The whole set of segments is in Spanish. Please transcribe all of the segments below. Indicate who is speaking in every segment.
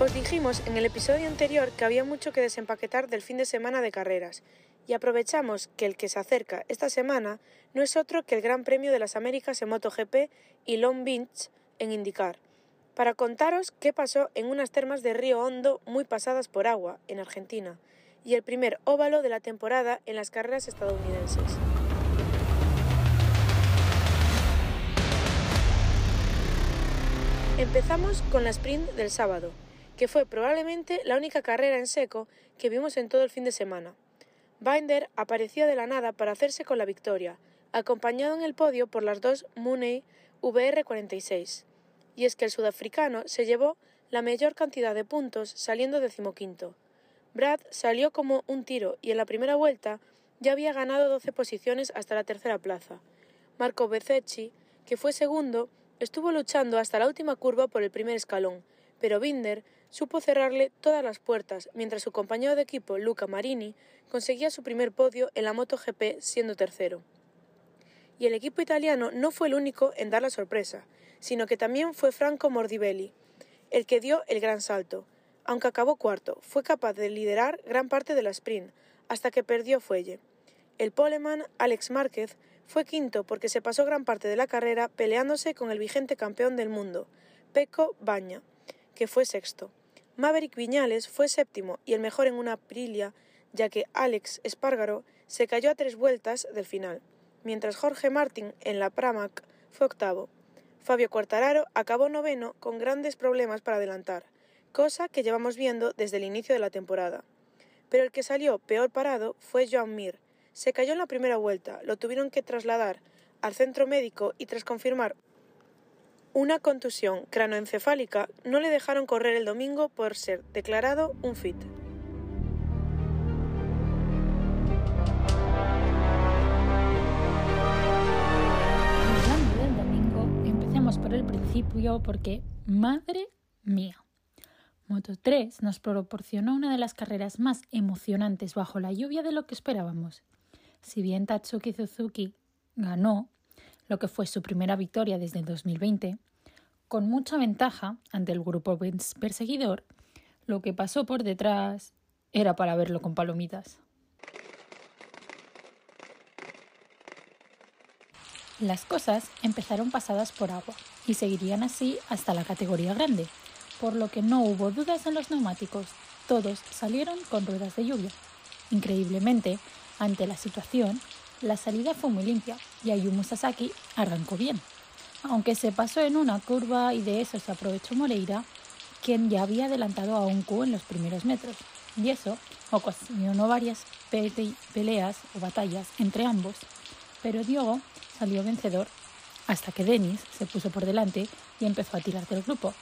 Speaker 1: Os dijimos en el episodio anterior que había mucho que desempaquetar del fin de semana de carreras, y aprovechamos que el que se acerca esta semana no es otro que el Gran Premio de las Américas en MotoGP y Long Beach en IndyCar, para contaros qué pasó en unas termas de Río Hondo muy pasadas por agua, en Argentina, y el primer óvalo de la temporada en las carreras estadounidenses. Empezamos con la sprint del sábado, que fue probablemente la única carrera en seco que vimos en todo el fin de semana. Binder apareció de la nada para hacerse con la victoria, acompañado en el podio por las dos Mooney VR46. Y es que el sudafricano se llevó la mayor cantidad de puntos saliendo decimoquinto. Brad salió como un tiro y en la primera vuelta ya había ganado 12 posiciones hasta la tercera plaza. Marco Bezzecchi, que fue segundo, estuvo luchando hasta la última curva por el primer escalón, pero Binder supo cerrarle todas las puertas, mientras su compañero de equipo, Luca Marini, conseguía su primer podio en la MotoGP siendo tercero. Y el equipo italiano no fue el único en dar la sorpresa, sino que también fue Franco Mordivelli, el que dio el gran salto. Aunque acabó cuarto, fue capaz de liderar gran parte de la sprint, hasta que perdió fuelle. El poleman Alex Márquez fue quinto porque se pasó gran parte de la carrera peleándose con el vigente campeón del mundo, Pecco Bagna, que fue sexto. Maverick Viñales fue séptimo y el mejor en una Aprilia, ya que Alex Espargaro se cayó a tres vueltas del final, mientras Jorge Martín en la Pramac fue octavo. Fabio Quartararo acabó noveno con grandes problemas para adelantar, cosa que llevamos viendo desde el inicio de la temporada. Pero el que salió peor parado fue Joan Mir. Se cayó en la primera vuelta, lo tuvieron que trasladar al centro médico y tras confirmar una contusión cranoencefálica no le dejaron correr el domingo por ser declarado un fit.
Speaker 2: Hablando del domingo, empecemos por el principio porque, madre mía, Moto 3 nos proporcionó una de las carreras más emocionantes bajo la lluvia de lo que esperábamos. Si bien Tatsuki Suzuki ganó, lo que fue su primera victoria desde el 2020, con mucha ventaja ante el grupo perseguidor, lo que pasó por detrás era para verlo con palomitas. Las cosas empezaron pasadas por agua y seguirían así hasta la categoría grande, por lo que no hubo dudas en los neumáticos, todos salieron con ruedas de lluvia. Increíblemente, ante la situación, la salida fue muy limpia y Ayumu Sasaki arrancó bien, aunque se pasó en una curva y de eso se aprovechó Moreira, quien ya había adelantado a Unku en los primeros metros, y eso ocasionó varias peleas o batallas entre ambos, pero Diogo salió vencedor hasta que Denis se puso por delante y empezó a tirar del grupo.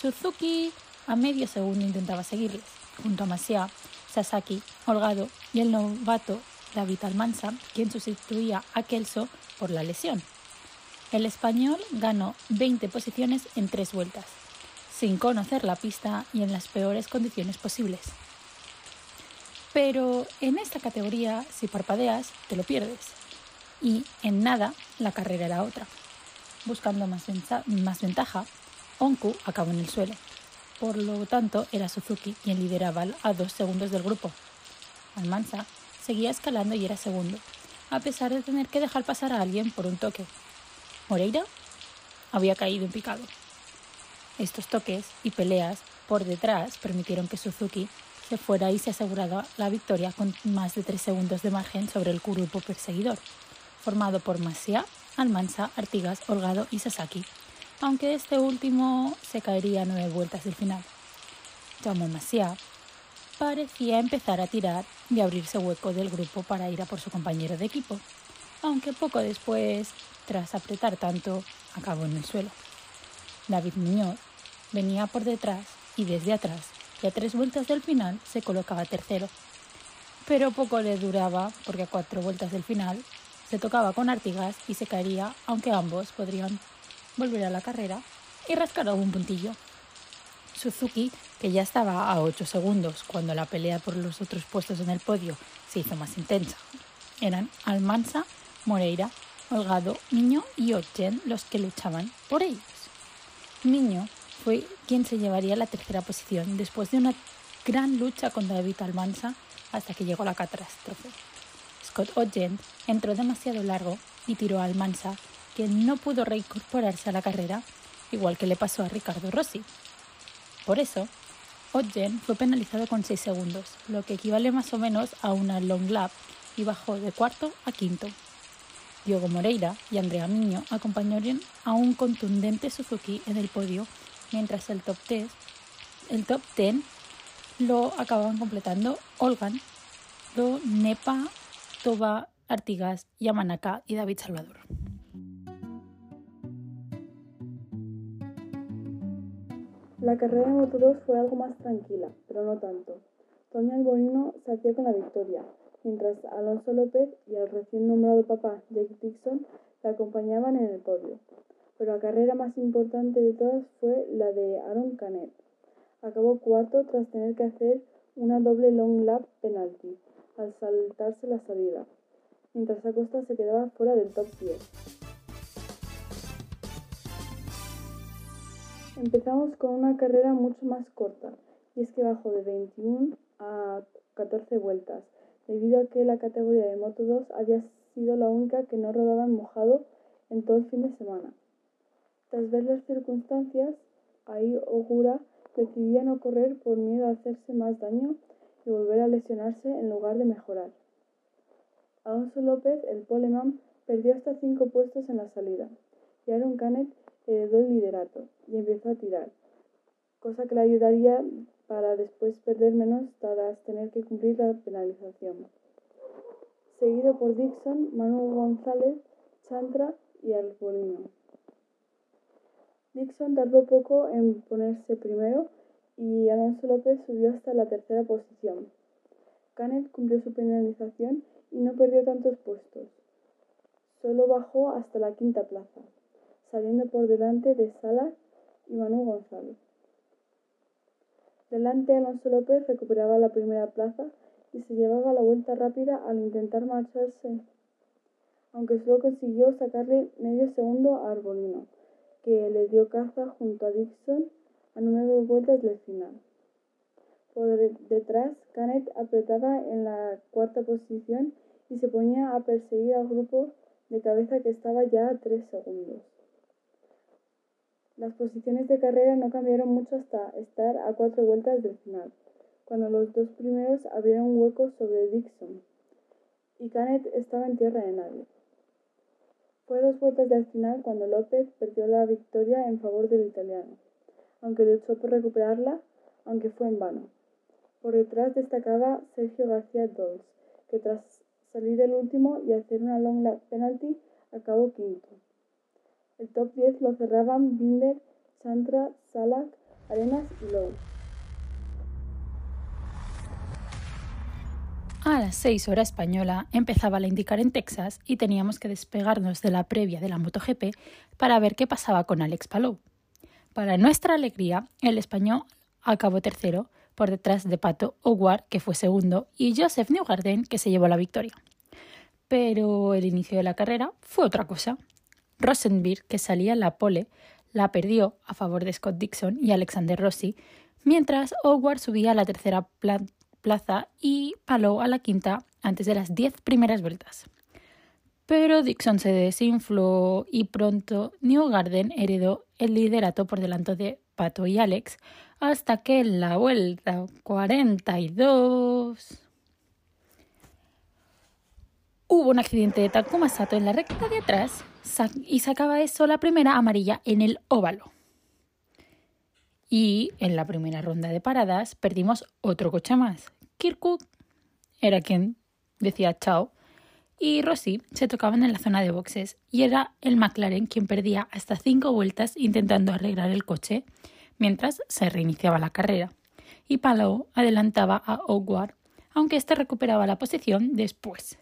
Speaker 2: Suzuki a medio segundo intentaba seguirles, junto a Masia, Sasaki, Holgado y el novato David Almanza, quien sustituía a Kelso por la lesión. El español ganó 20 posiciones en tres vueltas, sin conocer la pista y en las peores condiciones posibles. Pero en esta categoría, si parpadeas, te lo pierdes. Y en nada, la carrera era otra. Buscando más, ventaja, Onku acabó en el suelo. Por lo tanto, era Suzuki quien lideraba a dos segundos del grupo. Almanza seguía escalando y era segundo, a pesar de tener que dejar pasar a alguien por un toque. Moreira había caído en picado. Estos toques y peleas por detrás permitieron que Suzuki se fuera y se asegurara la victoria con más de tres segundos de margen sobre el grupo perseguidor, formado por Masia, Almanza, Artigas, Holgado y Sasaki, aunque este último se caería nueve vueltas del final. Tomo Masia parecía empezar a tirar y abrirse hueco del grupo para ir a por su compañero de equipo, aunque poco después, tras apretar tanto, acabó en el suelo. David Muñoz venía por detrás y desde atrás, y a tres vueltas del final se colocaba tercero. Pero poco le duraba porque a cuatro vueltas del final se tocaba con Artigas y se caería, aunque ambos podrían volver a la carrera y rascar algún puntillo. Suzuki, que ya estaba a 8 segundos cuando la pelea por los otros puestos en el podio se hizo más intensa. Eran Almanza, Moreira, Holgado, Miño y Ochen los que luchaban por ellos. Miño fue quien se llevaría la tercera posición después de una gran lucha contra David Almanza hasta que llegó la catástrofe. Scott Ogden entró demasiado largo y tiró a Almanza, quien no pudo reincorporarse a la carrera, igual que le pasó a Ricardo Rossi. Por eso, Ogden fue penalizado con 6 segundos, lo que equivale más o menos a una long lap, y bajó de cuarto a quinto. Diogo Moreira y Andrea Miño acompañaron a un contundente Suzuki en el podio, mientras el top 10, el top 10 lo acababan completando Olgan, Do, Nepa, Toba, Artigas, Yamanaka y David Salvador.
Speaker 3: La carrera de Moto 2 fue algo más tranquila, pero no tanto. Tony Alborino se hacía con la victoria, mientras Alonso López y el recién nombrado papá Jake Dixon le acompañaban en el podio. Pero la carrera más importante de todas fue la de Aaron Canet. Acabó cuarto tras tener que hacer una doble long lap penalty al saltarse la salida, mientras Acosta se quedaba fuera del top 10. Empezamos con una carrera mucho más corta, y es que bajó de 21 a 14 vueltas, debido a que la categoría de Moto 2 había sido la única que no rodaba en mojado en todo el fin de semana. Tras ver las circunstancias, ahí Ogura decidía no correr por miedo a hacerse más daño y volver a lesionarse en lugar de mejorar. Alonso López, el poleman, perdió hasta 5 puestos en la salida, y Aaron Canet heredó el liderato y empezó a tirar, cosa que le ayudaría para después perder menos tras tener que cumplir la penalización. Seguido por Dixon, Manuel González, Chantra y Arbolino. Dixon tardó poco en ponerse primero y Alonso López subió hasta la tercera posición. Canet cumplió su penalización y no perdió tantos puestos. Solo bajó hasta la quinta plaza saliendo por delante de Salas y Manu González. Delante Alonso López recuperaba la primera plaza y se llevaba la vuelta rápida al intentar marcharse, aunque solo consiguió sacarle medio segundo a Arbolino, que le dio caza junto a Dixon a nueve vueltas del final. Por detrás, Canet apretaba en la cuarta posición y se ponía a perseguir al grupo de cabeza que estaba ya a tres segundos. Las posiciones de carrera no cambiaron mucho hasta estar a cuatro vueltas del final, cuando los dos primeros abrieron hueco sobre Dixon, y Canet estaba en tierra de nadie. Fue dos vueltas del final cuando López perdió la victoria en favor del italiano, aunque luchó por recuperarla, aunque fue en vano. Por detrás destacaba Sergio García Dols, que tras salir el último y hacer una long penalty acabó quinto. El top 10 lo cerraban Binder, Santra, Salak, Arenas y Lowe.
Speaker 2: A las 6 horas española empezaba la indicar en Texas y teníamos que despegarnos de la previa de la MotoGP para ver qué pasaba con Alex Palou. Para nuestra alegría, el español acabó tercero por detrás de Pato O'Ward, que fue segundo, y Joseph Newgarden, que se llevó la victoria. Pero el inicio de la carrera fue otra cosa. Rosenberg, que salía en la pole, la perdió a favor de Scott Dixon y Alexander Rossi, mientras Howard subía a la tercera plaza y Palou a la quinta antes de las diez primeras vueltas. Pero Dixon se desinfló y pronto Newgarden heredó el liderato por delante de Pato y Alex hasta que en la vuelta 42 hubo un accidente de Takuma Sato en la recta de atrás y sacaba eso la primera amarilla en el óvalo. Y en la primera ronda de paradas perdimos otro coche más. Kirkuk era quien decía chao y Rossi se tocaban en la zona de boxes y era el McLaren quien perdía hasta cinco vueltas intentando arreglar el coche mientras se reiniciaba la carrera. Y Palou adelantaba a Howard, aunque éste recuperaba la posición después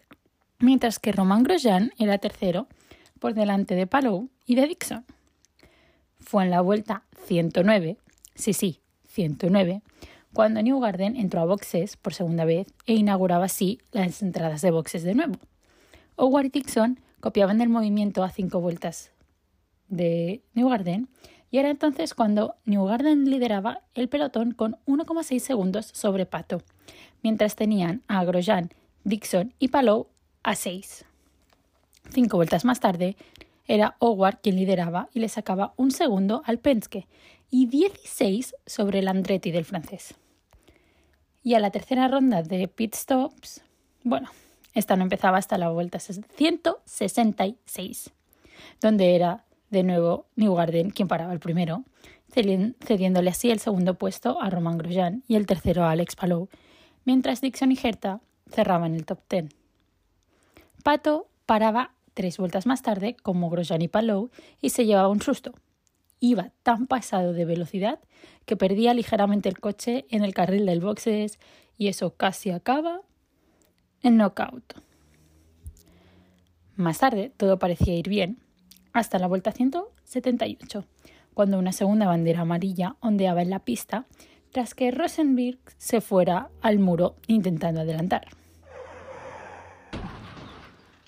Speaker 2: mientras que Romain Grosjean era tercero por delante de Palou y de Dixon. Fue en la vuelta 109, sí, sí, 109, cuando Newgarden entró a boxes por segunda vez e inauguraba así las entradas de boxes de nuevo. Howard y Dixon copiaban el movimiento a cinco vueltas de Newgarden y era entonces cuando Newgarden lideraba el pelotón con 1,6 segundos sobre Pato, mientras tenían a Grosjean, Dixon y Palou a 6. Cinco vueltas más tarde, era Howard quien lideraba y le sacaba un segundo al Penske y 16 sobre el Andretti del francés. Y a la tercera ronda de pit stops, bueno, esta no empezaba hasta la vuelta 166, donde era de nuevo Newgarden quien paraba el primero, cediéndole así el segundo puesto a Roman Grosjean y el tercero a Alex Palou, mientras Dixon y Herta cerraban el top 10. Pato paraba tres vueltas más tarde como Grosjean y Palou y se llevaba un susto. Iba tan pasado de velocidad que perdía ligeramente el coche en el carril del boxes y eso casi acaba en knockout. Más tarde todo parecía ir bien, hasta la vuelta 178, cuando una segunda bandera amarilla ondeaba en la pista tras que Rosenberg se fuera al muro intentando adelantar.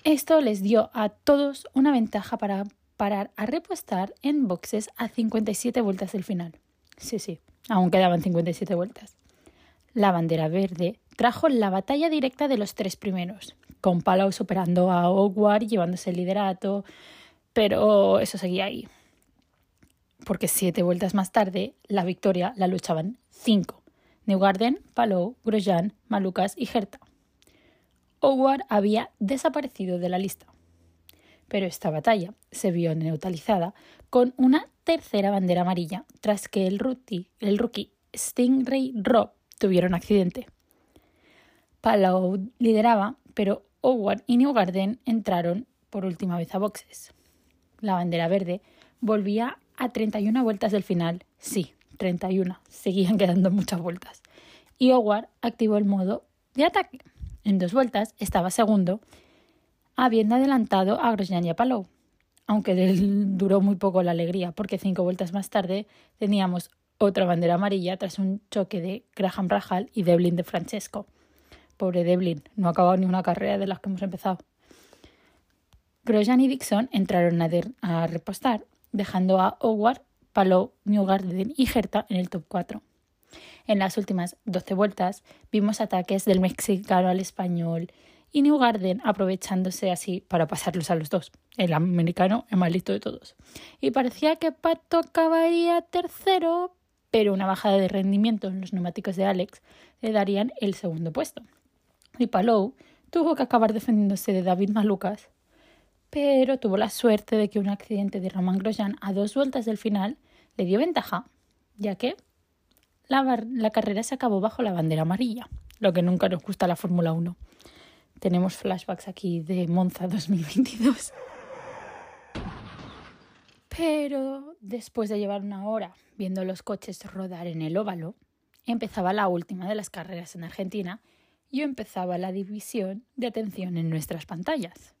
Speaker 2: Esto les dio a todos una ventaja para parar a repostar en boxes a 57 vueltas del final. Sí, sí, aún quedaban 57 vueltas. La bandera verde trajo la batalla directa de los tres primeros, con Palau superando a Hogwarts llevándose el liderato, pero eso seguía ahí. Porque siete vueltas más tarde, la victoria la luchaban cinco. Newgarden, Palou, Grosjean, Malucas y Herta. Howard había desaparecido de la lista. Pero esta batalla se vio neutralizada con una tercera bandera amarilla tras que el rookie, el rookie Stingray Rob tuviera un accidente. Palau lideraba, pero Howard y Newgarden entraron por última vez a boxes. La bandera verde volvía a 31 vueltas del final. Sí, 31. Seguían quedando muchas vueltas. Y Howard activó el modo de ataque. En dos vueltas estaba segundo, habiendo adelantado a Grosjean y a Palou, aunque duró muy poco la alegría, porque cinco vueltas más tarde teníamos otra bandera amarilla tras un choque de Graham Rahal y Devlin de Francesco. Pobre Devlin, no ha acabado ni una carrera de las que hemos empezado. Grosjean y Dixon entraron a, repostar, dejando a Howard, Palou, Newgarden y Herta en el top 4. En las últimas 12 vueltas vimos ataques del mexicano al español y Newgarden aprovechándose así para pasarlos a los dos. El americano, el más listo de todos. Y parecía que Pato acabaría tercero, pero una bajada de rendimiento en los neumáticos de Alex le darían el segundo puesto. Y Palou tuvo que acabar defendiéndose de David Malucas, pero tuvo la suerte de que un accidente de Roman Grosjean a dos vueltas del final le dio ventaja, ya que la, carrera se acabó bajo la bandera amarilla, lo que nunca nos gusta la Fórmula 1. Tenemos flashbacks aquí de Monza 2022. Pero después de llevar una hora viendo los coches rodar en el óvalo, empezaba la última de las carreras en Argentina y empezaba la división de atención en nuestras pantallas.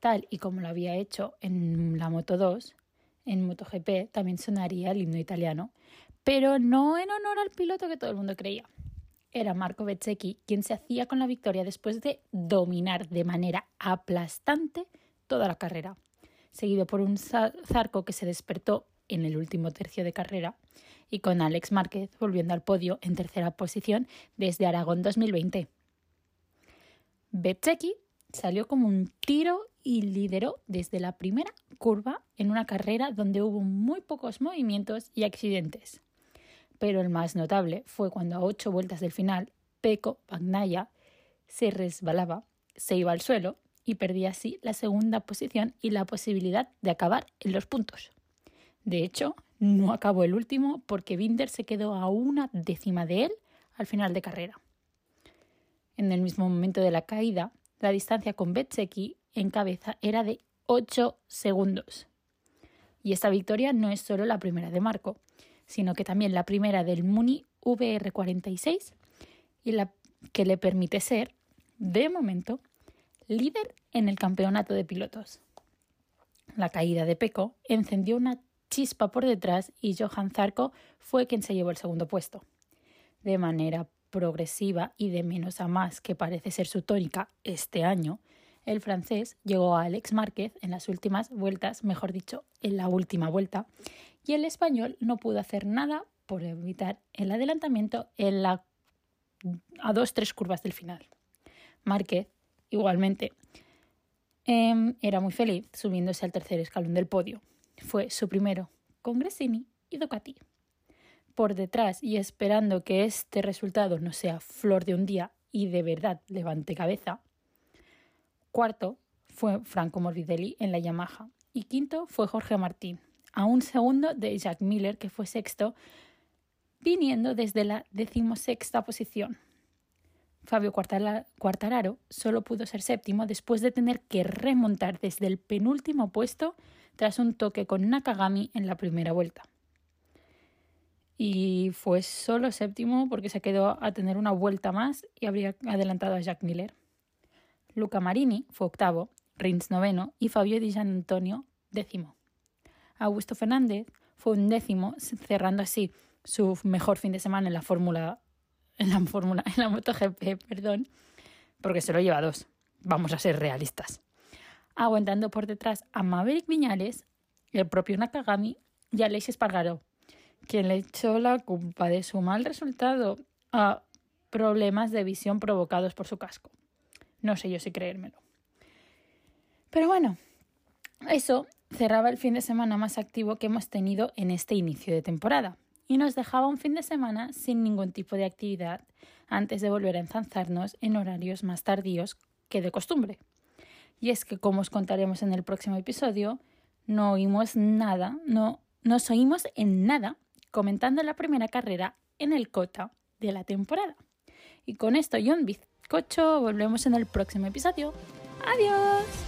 Speaker 2: Tal y como lo había hecho en la Moto 2, en MotoGP también sonaría el himno italiano, pero no en honor al piloto que todo el mundo creía. Era Marco Bezzecchi quien se hacía con la victoria después de dominar de manera aplastante toda la carrera, seguido por un Zarco que se despertó en el último tercio de carrera y con Alex Márquez volviendo al podio en tercera posición desde Aragón 2020. Bezzecchi salió como un tiro y lideró desde la primera curva en una carrera donde hubo muy pocos movimientos y accidentes pero el más notable fue cuando a ocho vueltas del final, Peco Bagnaya se resbalaba, se iba al suelo y perdía así la segunda posición y la posibilidad de acabar en los puntos. De hecho, no acabó el último porque Binder se quedó a una décima de él al final de carrera. En el mismo momento de la caída, la distancia con Betseki en cabeza era de 8 segundos. Y esta victoria no es solo la primera de Marco, sino que también la primera del Muni VR46 y la que le permite ser, de momento, líder en el campeonato de pilotos. La caída de Peco encendió una chispa por detrás y Johan Zarco fue quien se llevó el segundo puesto. De manera progresiva y de menos a más que parece ser su tónica este año, el francés llegó a Alex Márquez en las últimas vueltas, mejor dicho, en la última vuelta, y el español no pudo hacer nada por evitar el adelantamiento en la, a dos, tres curvas del final. Márquez, igualmente, em, era muy feliz subiéndose al tercer escalón del podio. Fue su primero con Gresini y Ducati. Por detrás y esperando que este resultado no sea flor de un día y de verdad levante cabeza. Cuarto fue Franco Morbidelli en la Yamaha y quinto fue Jorge Martín, a un segundo de Jack Miller que fue sexto, viniendo desde la decimosexta posición. Fabio Quartararo solo pudo ser séptimo después de tener que remontar desde el penúltimo puesto tras un toque con Nakagami en la primera vuelta. Y fue solo séptimo porque se quedó a tener una vuelta más y habría adelantado a Jack Miller. Luca Marini fue octavo, Rins noveno y Fabio Di Antonio décimo. Augusto Fernández fue un décimo, cerrando así su mejor fin de semana en la Fórmula, en la Fórmula, en la MotoGP, perdón, porque se lo lleva dos. Vamos a ser realistas. Aguantando por detrás a Maverick Viñales, el propio Nakagami y Alexis Espargaró, quien le echó la culpa de su mal resultado a problemas de visión provocados por su casco. No sé yo si creérmelo. Pero bueno, eso cerraba el fin de semana más activo que hemos tenido en este inicio de temporada y nos dejaba un fin de semana sin ningún tipo de actividad antes de volver a enzanzarnos en horarios más tardíos que de costumbre. Y es que, como os contaremos en el próximo episodio, no oímos nada, no nos oímos en nada comentando la primera carrera en el Cota de la temporada. Y con esto y un bizcocho volvemos en el próximo episodio. ¡Adiós!